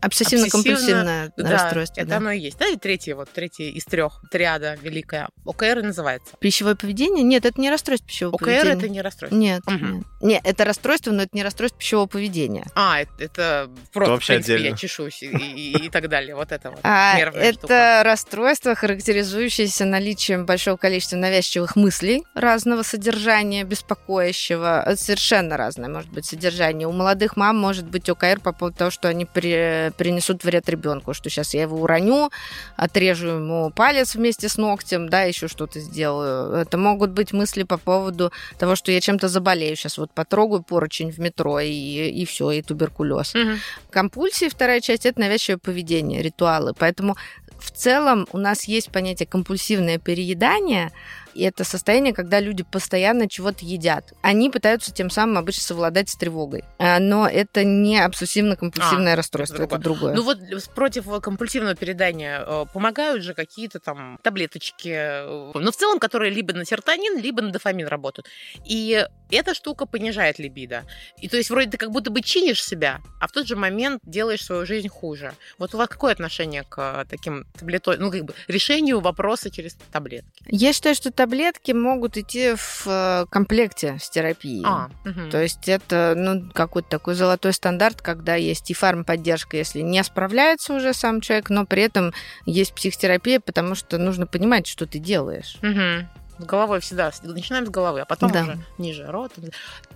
обсессивно-компульсивное да, расстройство. Это да. оно и есть. Да, и третье, вот третье из трех, триада великая. ОКР называется. Пищевое поведение? Нет, это не расстройство пищевого ОКР поведения. это не расстройство. Нет, угу. нет. Нет, это расстройство, но это не расстройство пищевого поведения. А, это, это просто, вообще в принципе, отдельно. я чешусь и, и, и так далее. Вот это вот. А, это штука. расстройство, характеризующееся наличием большого количества навязчивых мыслей разного содержания, беспокоящего. Совершенно разное может быть содержание. У молодых мам может быть ОКР по поводу того, что они при, принесут вред ребенку, что сейчас я его уроню, отрежу ему палец вместе с ногтем, да, еще что-то сделаю. Это могут быть мысли по поводу того, что я чем-то заболею. Сейчас вот потрогаю поручень в метро, и, и все, и туберкулез. Угу. Компульсии, вторая часть, это навязчивое поведение, ритуалы. Поэтому в целом у нас есть понятие компульсивное переедание, и это состояние, когда люди постоянно чего-то едят. Они пытаются тем самым обычно совладать с тревогой. А, но это не обсессивно-компульсивное а, расстройство, это другое. это другое. Ну вот против компульсивного передания э, помогают же какие-то там таблеточки, э, но в целом, которые либо на серотонин, либо на дофамин работают. И эта штука понижает либидо. И то есть вроде ты как будто бы чинишь себя, а в тот же момент делаешь свою жизнь хуже. Вот у вас какое отношение к таким таблеткам, ну как бы решению вопроса через таблетки? Я считаю, что таблетки могут идти в э, комплекте с терапией. А, угу. То есть это ну, какой-то такой золотой стандарт, когда есть и фармподдержка, если не справляется уже сам человек, но при этом есть психотерапия, потому что нужно понимать, что ты делаешь. Угу. С головой всегда. Начинаем с головы, а потом да. уже ниже рот.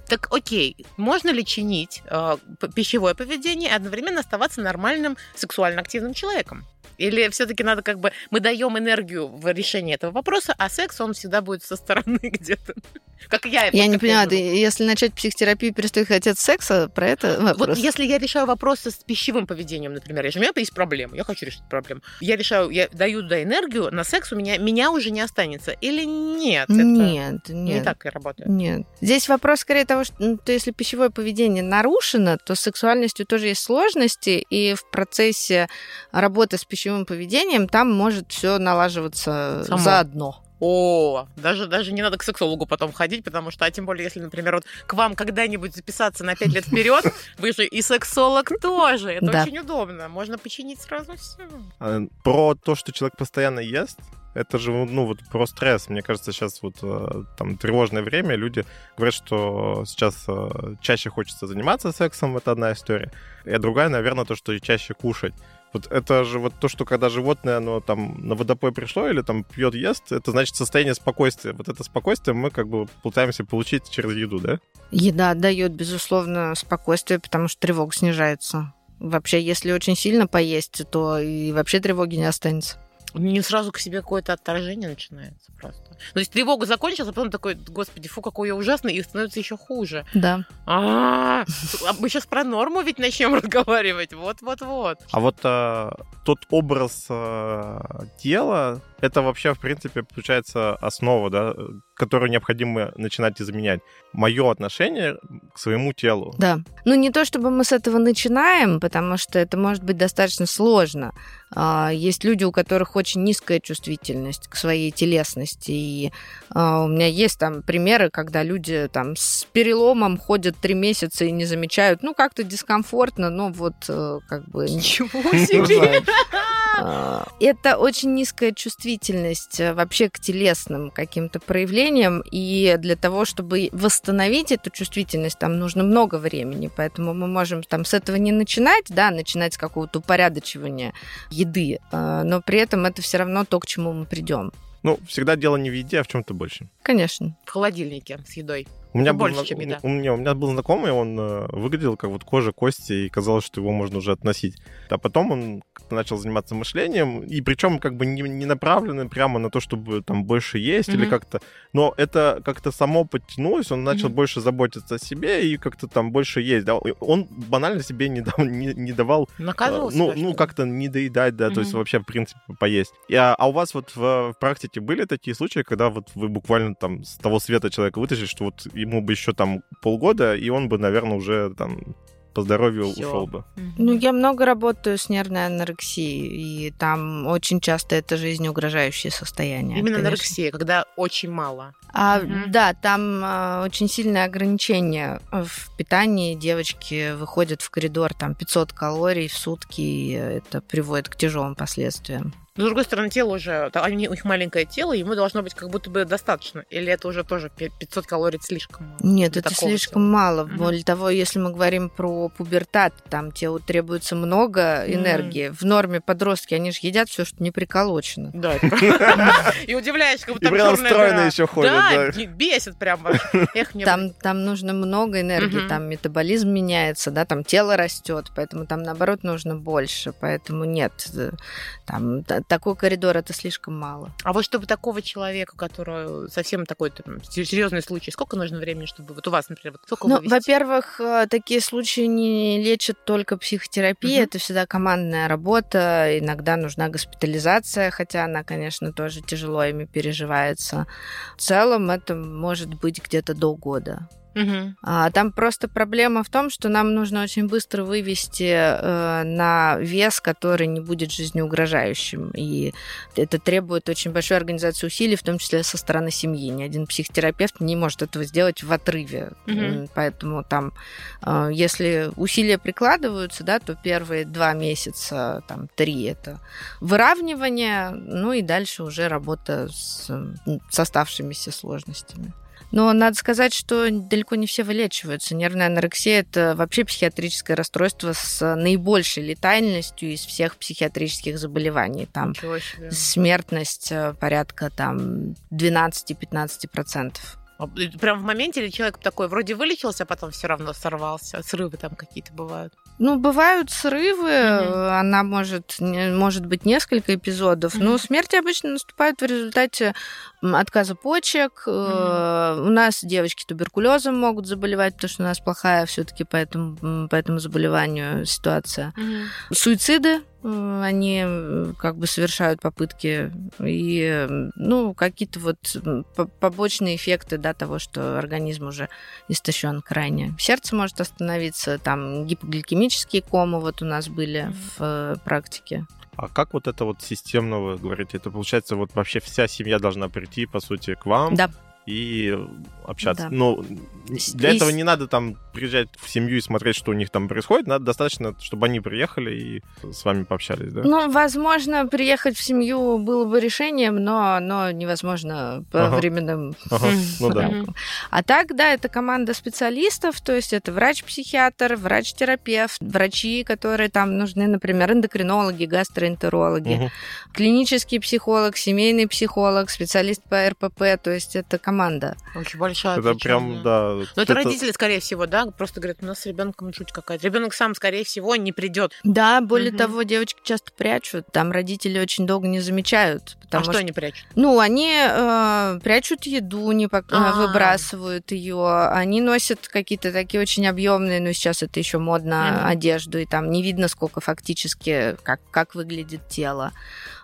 Так окей, можно ли чинить э, пищевое поведение и одновременно оставаться нормальным сексуально активным человеком? Или все-таки надо как бы мы даем энергию в решение этого вопроса, а секс он всегда будет со стороны где-то. Как я. Я не понимаю, если начать психотерапию, перестать хотеть секса, про это вопрос. Вот если я решаю вопросы с пищевым поведением, например, если у меня есть проблема, я хочу решить проблему, я решаю, я даю туда энергию, на секс у меня меня уже не останется. Или нет? Нет, нет. Не так и работает. Нет. Здесь вопрос скорее того, что ну, то если пищевое поведение нарушено, то с сексуальностью тоже есть сложности, и в процессе работы с пищевым пищевым поведением, там может все налаживаться Само. заодно. О, даже, даже не надо к сексологу потом ходить, потому что, а тем более, если, например, вот к вам когда-нибудь записаться на пять лет вперед, вы же и сексолог тоже. Это да. очень удобно. Можно починить сразу все. А, про то, что человек постоянно ест, это же, ну, вот про стресс. Мне кажется, сейчас вот э, там тревожное время, люди говорят, что сейчас э, чаще хочется заниматься сексом, это одна история. И другая, наверное, то, что чаще кушать. Вот это же вот то, что когда животное, оно там на водопой пришло или там пьет, ест, это значит состояние спокойствия. Вот это спокойствие мы как бы пытаемся получить через еду, да? Еда дает, безусловно, спокойствие, потому что тревога снижается. Вообще, если очень сильно поесть, то и вообще тревоги не останется. Не сразу к себе какое-то отторжение начинается просто. То есть тревога закончилась, а потом такой, господи, фу, какой я ужасный, и становится еще хуже. Да. А, мы сейчас про норму ведь начнем разговаривать. Вот-вот-вот. А вот а, тот образ а, тела, это вообще, в принципе, получается основа, да, которую необходимо начинать изменять. Мое отношение к своему телу. Да. Ну, не то чтобы мы с этого начинаем, потому что это может быть достаточно сложно. А, есть люди, у которых очень низкая чувствительность к своей телесности. И а, у меня есть там примеры, когда люди там с переломом ходят три месяца и не замечают, ну, как-то дискомфортно, но вот э, как бы... Ничего себе! А, это очень низкая чувствительность э, вообще к телесным каким-то проявлениям, и для того, чтобы восстановить эту чувствительность, там нужно много времени, поэтому мы можем там с этого не начинать, да, начинать с какого-то упорядочивания еды, а, но при этом это все равно то, к чему мы придем. Ну, всегда дело не в еде, а в чем-то больше. Конечно. В холодильнике с едой. У меня, Ну, был, больше, зна- чем еда. у, меня, у меня был знакомый, он э, выглядел как вот кожа, кости, и казалось, что его можно уже относить. А потом он начал заниматься мышлением, и причем как бы не, не направлено прямо на то, чтобы там больше есть или Мгм. как-то... Но это как-то само подтянулось, он начал Мгм. больше заботиться о себе и как-то там больше есть. Да? Он банально себе не, дав- не, не давал Наказывал Э, ну, что ну ли? как-то не доедать, да, то есть вообще, в принципе, поесть. И, а, а у вас вот в, в практике были такие случаи, когда вот вы буквально там с того света человека вытащили, что вот ему бы еще там полгода, и он бы, наверное, уже там по здоровью Всё. ушел бы. Ну, я много работаю с нервной анорексией, и там очень часто это жизнеугрожающее состояние. Именно конечно. анорексия, когда очень мало. А, Мгм. Да, там а, очень сильное ограничение в питании. Девочки выходят в коридор там 500 калорий в сутки, и это приводит к тяжелым последствиям. Но, с другой стороны, тело уже, они- у них маленькое тело, ему должно быть как будто бы достаточно. Или это уже тоже пи- 500 калорий слишком? Нет, это слишком тела. мало. Мгм. Более того, если мы говорим про пубертат, там телу требуется много энергии. В норме подростки, они же едят все, что не приколочено. Да. И удивляешься, как будто там стройно еще ходят, Да, бесит прям Там, там нужно много энергии, там метаболизм меняется, да, там тело растет, поэтому там наоборот нужно больше, поэтому нет, э, там та- такой коридор это слишком мало. А вот чтобы такого человека, который совсем такой там, серьезный случай, сколько нужно времени, чтобы вот у вас, например, вот сколько Ну, во-первых, э, такие случаи не лечат только психотерапия, Мгм. это всегда командная работа, иногда нужна госпитализация, хотя она, конечно, тоже тяжело ими переживается. В целом это может быть где-то до года. Мгм. А, Там просто проблема в том, что нам нужно очень быстро вывести э, на вес, который не будет жизнеугрожающим. И это требует очень большой организации усилий, в том числе со стороны семьи. Ни один психотерапевт не может этого сделать в отрыве. М, Поэтому там, э, если усилия прикладываются, да, то первые два месяца, там, три это выравнивание, ну и дальше уже работа с, с оставшимися сложностями. Но надо сказать, что далеко не все вылечиваются. Нервная анорексия – это вообще психиатрическое расстройство с наибольшей летальностью из всех психиатрических заболеваний. Там смертность э, порядка там 12-15%. А, Прям в моменте или человек такой вроде вылечился, а потом все равно сорвался? Срывы там какие-то бывают. Ну, бывают срывы, э, она может, может быть несколько эпизодов, но Мгм. смерти обычно наступают в результате отказа почек. Э, У нас девочки туберкулезом могут заболевать, потому что у нас плохая все-таки по этому, по этому заболеванию ситуация. Суициды, э, они как бы совершают попытки, и, ну, какие-то вот побочные эффекты, да, того, что организм уже истощен крайне. Сердце может остановиться, там гипогликемические комы вот у нас были Мгм. в э, практике. А как вот это вот системно вы говорите? Это получается вот вообще вся семья должна прийти, по сути, к вам Да. И общаться. Да. Но для и этого не надо там приезжать в семью и смотреть, что у них там происходит. Надо достаточно, чтобы они приехали и с вами пообщались, да? Ну, возможно, приехать в семью было бы решением, но оно невозможно по Ага. временным Ага, ну да. А так, да, это команда специалистов, то есть это врач-психиатр, врач-терапевт, врачи, которые там нужны, например, эндокринологи, гастроэнтерологи, клинический психолог, семейный психолог, специалист по РПП, то есть это команда команда. Очень большая Это прям, да. Но это, родители, скорее всего, да, просто говорят, у нас с ребенком жуть какая-то. Ребенок сам, скорее всего, не придет. Да, более Мгм. того, девочки часто прячут, там родители очень долго не замечают. А Потому что что, они прячут? ну, они э, прячут еду, не пок- А. выбрасывают ее, они носят какие-то такие очень объемные, ну, сейчас это еще модно, Мгм. одежду, и там не видно, сколько фактически, как, как выглядит тело.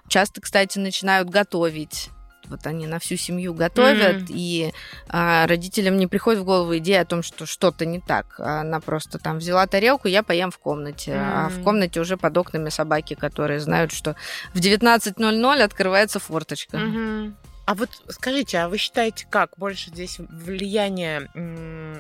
Часто, кстати, начинают готовить. Вот они на всю семью готовят, Мгм. и а, родителям не приходит в голову идея о том, что что-то не так. Она просто там взяла тарелку, я поем в комнате. А в комнате уже под окнами собаки, которые знают, что в 19.00 открывается форточка. Мгм. А вот скажите, а вы считаете, как больше здесь влияние,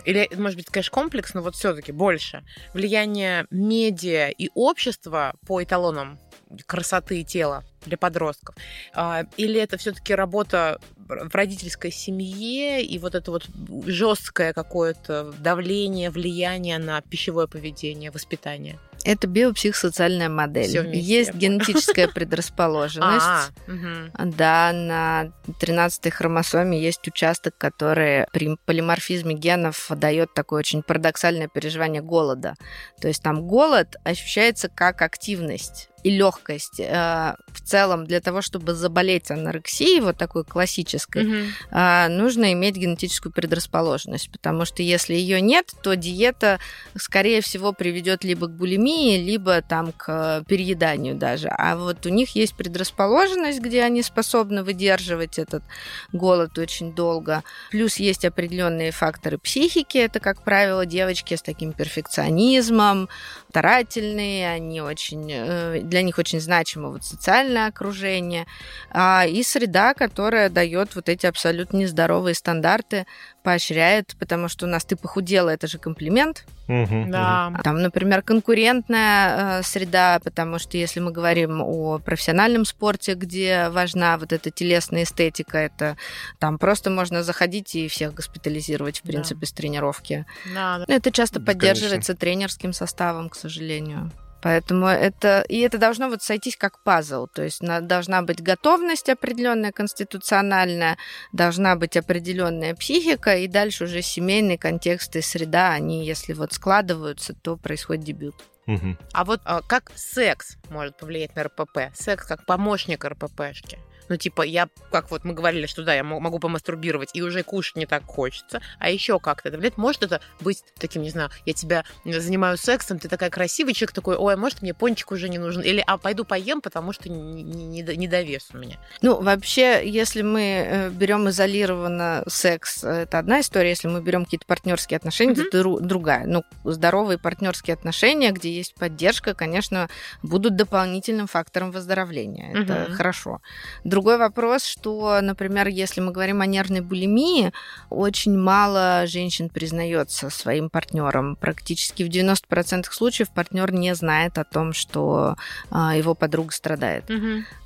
или, может быть, конечно, комплекс, но вот все-таки больше влияние медиа и общества по эталонам красоты и тела для подростков? А, Или это все-таки работа в родительской семье и вот это вот жесткое какое-то давление, влияние на пищевое поведение, воспитание? Это биопсихосоциальная модель. Вместе. Есть генетическая предрасположенность. А. Да, на 13-й хромосоме есть участок, который при полиморфизме генов дает такое очень парадоксальное переживание голода. То есть там голод ощущается как активность и легкость. Э, В целом, для того, чтобы заболеть анорексией, вот такой классической, Мгм. а, нужно иметь генетическую предрасположенность, потому что если ее нет, то диета, скорее всего, приведет либо к булимии, либо там к перееданию даже. А вот у них есть предрасположенность, где они способны выдерживать этот голод очень долго. Плюс есть определенные факторы психики. Это, как правило, девочки с таким перфекционизмом, старательные, они очень, э, для них очень значимо вот социальное окружение а, и среда, которая дает вот эти абсолютно нездоровые стандарты, поощряет, потому что у нас ты похудела, это же комплимент. Мгм, Да. Там, например, конкурентная э, среда, потому что если мы говорим о профессиональном спорте, где важна вот эта телесная эстетика, это там просто можно заходить и всех госпитализировать, в Да. принципе, с тренировки. Да, да. Ну, Это часто Да, поддерживается тренерским составом, к сожалению. Поэтому это и это должно вот сойтись как пазл, то есть на- должна быть готовность определенная конституциональная, должна быть определенная психика и дальше уже семейный контекст и среда, они если вот складываются, то происходит дебют. мгм. А вот а, как секс может повлиять на РПП? Секс как помощник РППшки? Ну, типа, я, как вот мы говорили, что да, я мо- могу помастурбировать, и уже кушать не так хочется. А еще как-то это влияет? Может это быть таким, не знаю, я тебя занимаю сексом, ты такая красивый человек, такой, ой, а может мне пончик уже не нужен? Или, а пойду поем, потому что не, не, не до- не довес у меня. Ну, вообще, если мы берем изолированно секс, э, это одна история. Если мы берем какие-то партнерские отношения, Мгм. это дру- другая. Ну, здоровые партнерские отношения, где есть поддержка, конечно, будут дополнительным фактором выздоровления. Это Мгм. хорошо. Другой вопрос, что, например, если мы говорим о нервной булимии, очень мало женщин признается своим партнером. Практически в 90% случаев партнер не знает о том, что а, его подруга страдает.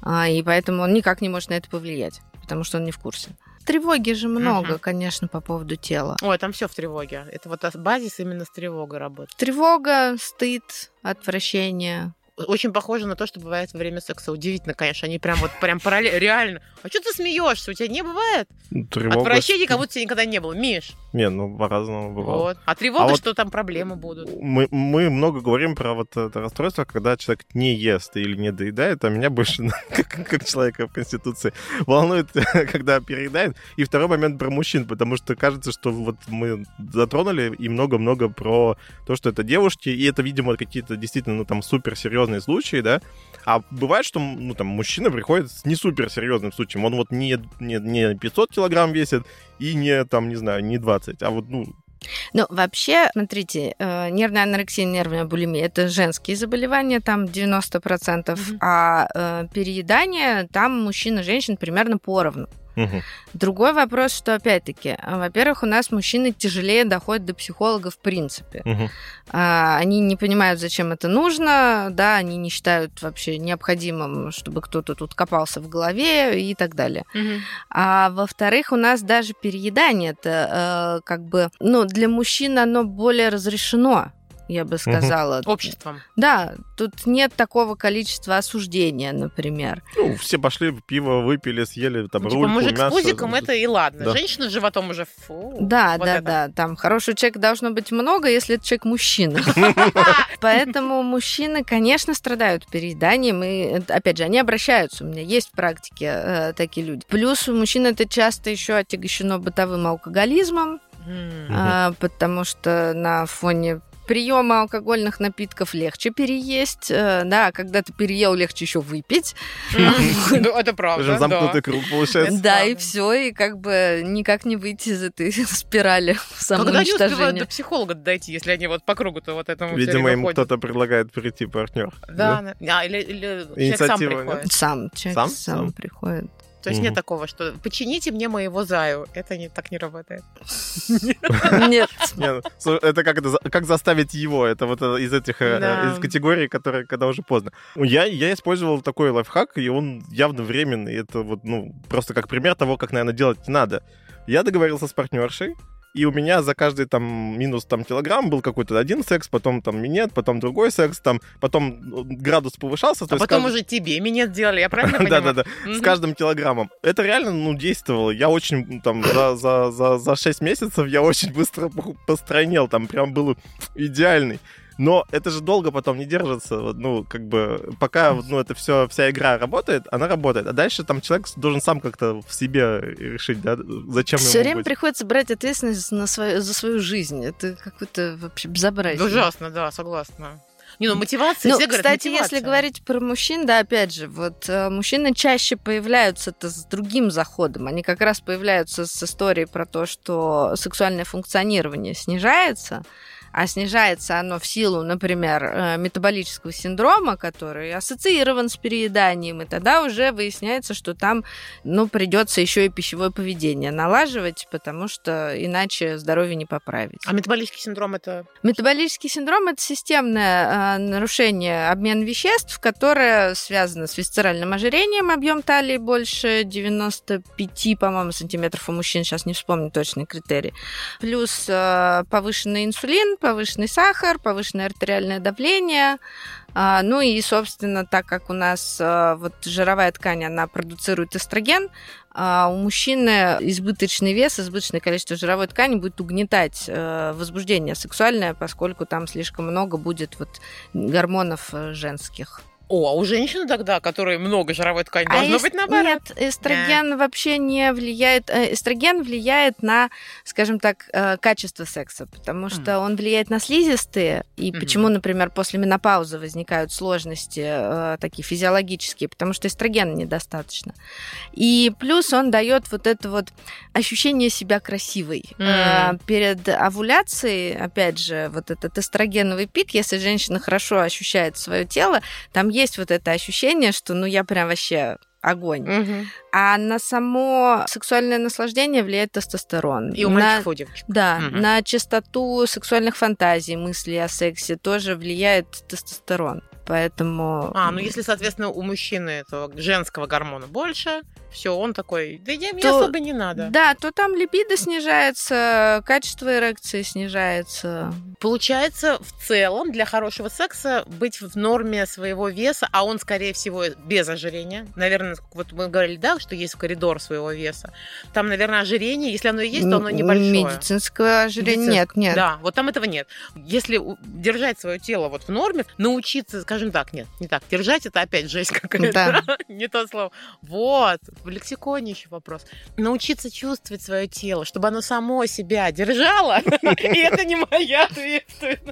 А, и поэтому он никак не может на это повлиять, потому что он не в курсе. Тревоги же много, Мгм. конечно, по поводу тела. Ой, там все в тревоге. Это вот базис именно с тревогой работает. Тревога, стыд, отвращение. Очень похоже на то, что бывает во время секса. Удивительно, конечно. Они прям вот прям параллельно. Реально. А что ты смеешься? У тебя не бывает? Тревога... Отвращения как будто тебя никогда не было. Миш. Не, ну, по-разному бывало. Вот. А тревога, А вот- что там проблемы будут. Мы, мы много говорим про вот это расстройство, когда человек не ест или не доедает, а меня больше, как, как человека в Конституции, волнует, когда переедает. И второй момент про мужчин, потому что кажется, что вот мы затронули и много-много про то, что это девушки, и это, видимо, какие-то действительно, ну, там, суперсерьезные случаи, да, а бывает, что, ну, там, мужчина приходит с не суперсерьезным случаем, он вот не, не, не 500 килограмм весит и не, там, не знаю, не 20, а вот, ну, Ну, вообще, смотрите, э, нервная анорексия, нервная булимия – это женские заболевания, там 90%, Мгм. а э, переедание, там мужчин и женщин примерно поровну. Мгм. Другой вопрос, что, опять-таки, э, во-первых, у нас мужчины тяжелее доходят до психолога в принципе. А, Они не понимают, зачем это нужно, да, они не считают вообще необходимым, чтобы кто-то тут копался в голове и так далее. А во-вторых, у нас даже переедание это э, как бы, ну, для мужчин оно более разрешено. Я бы сказала. Обществом. Да, тут нет такого количества осуждения, например. Ну, все пошли, пиво выпили, съели там Ну, типа, рульку, мужик мясо. с пузиком, это и ладно. Да. Женщина с животом уже фу. Да, вот да, это. да. Там хорошего человека должно быть много, если это человек мужчина. Поэтому мужчины, конечно, страдают перееданием. И, опять же, они обращаются. У меня есть в практике э, такие люди. Плюс у мужчин это часто еще отягощено бытовым алкоголизмом, М. а, потому что на фоне приема алкогольных напитков легче переесть, э, да, а когда ты переел, легче еще выпить. Ну, Это правда, Уже замкнутый круг получается. Да, и все, и как бы никак не выйти из этой спирали Когда они успевают самоуничтожения. до психолога дойти, если они вот по кругу-то вот этому Видимо, им кто-то предлагает прийти партнер. Да. А, или, или человек сам приходит. Сам, человек Сам? сам, Сам? приходит. То есть нет Мгм. такого, что почините мне моего заю. Это не, так не работает. Нет. Не, ну, это как, как заставить его? Это вот э, из этих э, Да. из категорий, которые когда уже поздно. Я, я использовал такой лайфхак, и он явно временный. Это вот, ну, просто как пример того, как, наверное, делать не надо. Я договорился с партнершей, и у меня за каждый там минус там килограмм был какой-то один секс, потом там минет, потом другой секс, там потом ну, градус повышался. А потом каждый- уже тебе минет делали, я правильно понимаю? Да-да-да, с каждым килограммом. Это реально, ну, действовало. Я очень, там, за, за, за, за 6 месяцев я очень быстро постройнел, там прям был идеальный. Но это же долго потом не держится, ну, как бы, пока, ну, это все, вся игра работает, она работает, а дальше там человек должен сам как-то в себе решить, да, зачем Все время быть. приходится брать ответственность на свою, за свою жизнь. Это какое-то вообще безобразие. Ужасно, да, согласна. Не, ну мотивация, Ну, все говорят, кстати, мотивация. если говорить про мужчин, да, опять же, вот э, мужчины чаще появляются-то с другим заходом. Они как раз появляются с историей про то, что сексуальное функционирование снижается, а снижается оно в силу, например, э, метаболического синдрома, который ассоциирован с перееданием, и тогда уже выясняется, что там, ну, придется еще и пищевое поведение налаживать, потому что иначе здоровье не поправить. А метаболический синдром это... Метаболический синдром это системное э, нарушение обмена веществ, которое связано с висцеральным ожирением. Объем талии больше 95, по-моему, сантиметров у мужчин. Сейчас не вспомню точный критерий. Плюс э, повышенный инсулин, повышенный сахар, повышенное артериальное давление. А, ну и, собственно, так как у нас э, вот жировая ткань, она продуцирует эстроген, а у мужчины избыточный вес, избыточное количество жировой ткани будет угнетать э, возбуждение сексуальное, поскольку там слишком много будет вот гормонов э, женских. О, а у женщины тогда, которой много жировой ткани, А должно эс- быть наоборот. Нет, эстроген вообще не влияет. э, Эстроген влияет на, скажем так, э, качество секса, потому что он влияет на слизистые. И Мгм. почему, например, после менопаузы возникают сложности э, такие физиологические, потому что эстрогена недостаточно. И плюс он дает вот это вот ощущение себя красивой. Э, Мгм. Перед овуляцией, опять же, вот этот эстрогеновый пик, если женщина хорошо ощущает свое тело, там есть вот это ощущение, что ну я прям вообще огонь. Мгм. А на само сексуальное наслаждение влияет тестостерон. И у На- мальчиков, и у девочек. Да, Мгм. на частоту сексуальных фантазий, мыслей о сексе тоже влияет тестостерон. Поэтому... А, ну если, соответственно, у мужчины этого женского гормона больше, все, он такой, да я, мне То- особо не надо. Да, то там либидо снижается, качество эрекции снижается. Получается, в целом, для хорошего секса быть в норме своего веса, а он, скорее всего, без ожирения. Наверное, вот мы говорили, да, что есть коридор своего веса. Там, наверное, ожирение, если оно и есть, то оно небольшое. Медицинское ожирение Медицинское. нет, нет. Да, вот там этого нет. Если держать свое тело вот в норме, научиться, скажем так, нет, не так, держать это опять жесть какая-то, Да. не то слово. Вот, в лексиконе еще вопрос. Научиться чувствовать свое тело, чтобы оно само себя держало, и это не моя ответственность,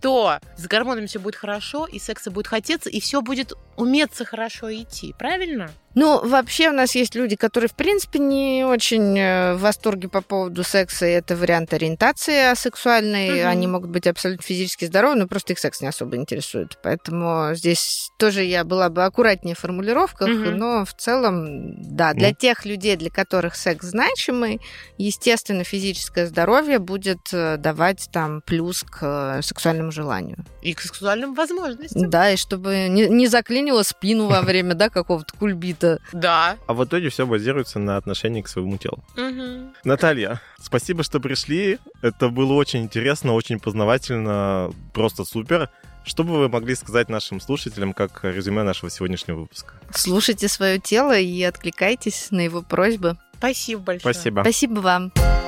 то с гормонами все будет хорошо, и секса будет хотеться, и все будет уметься хорошо идти, правильно? Ну, вообще у нас есть люди, которые, в принципе, не очень э, в восторге по поводу секса, и это вариант ориентации асексуальной. Мгм. Они могут быть абсолютно физически здоровы, но просто их секс не особо интересует. Поэтому здесь тоже я была бы аккуратнее в формулировках, Мгм. но в целом, да, для Ну. тех людей, для которых секс значимый, естественно, физическое здоровье будет э, давать там плюс к э, сексуальному желанию. И к сексуальным возможностям. Да, и чтобы не, не заклинило спину во время, да, какого-то кульбита что... Да. А в итоге все базируется на отношении к своему телу. Мгм. Наталья, спасибо, что пришли. Это было очень интересно, очень познавательно, просто супер. Что бы вы могли сказать нашим слушателям как резюме нашего сегодняшнего выпуска? Слушайте свое тело и откликайтесь на его просьбы. Спасибо большое. Спасибо. Спасибо вам.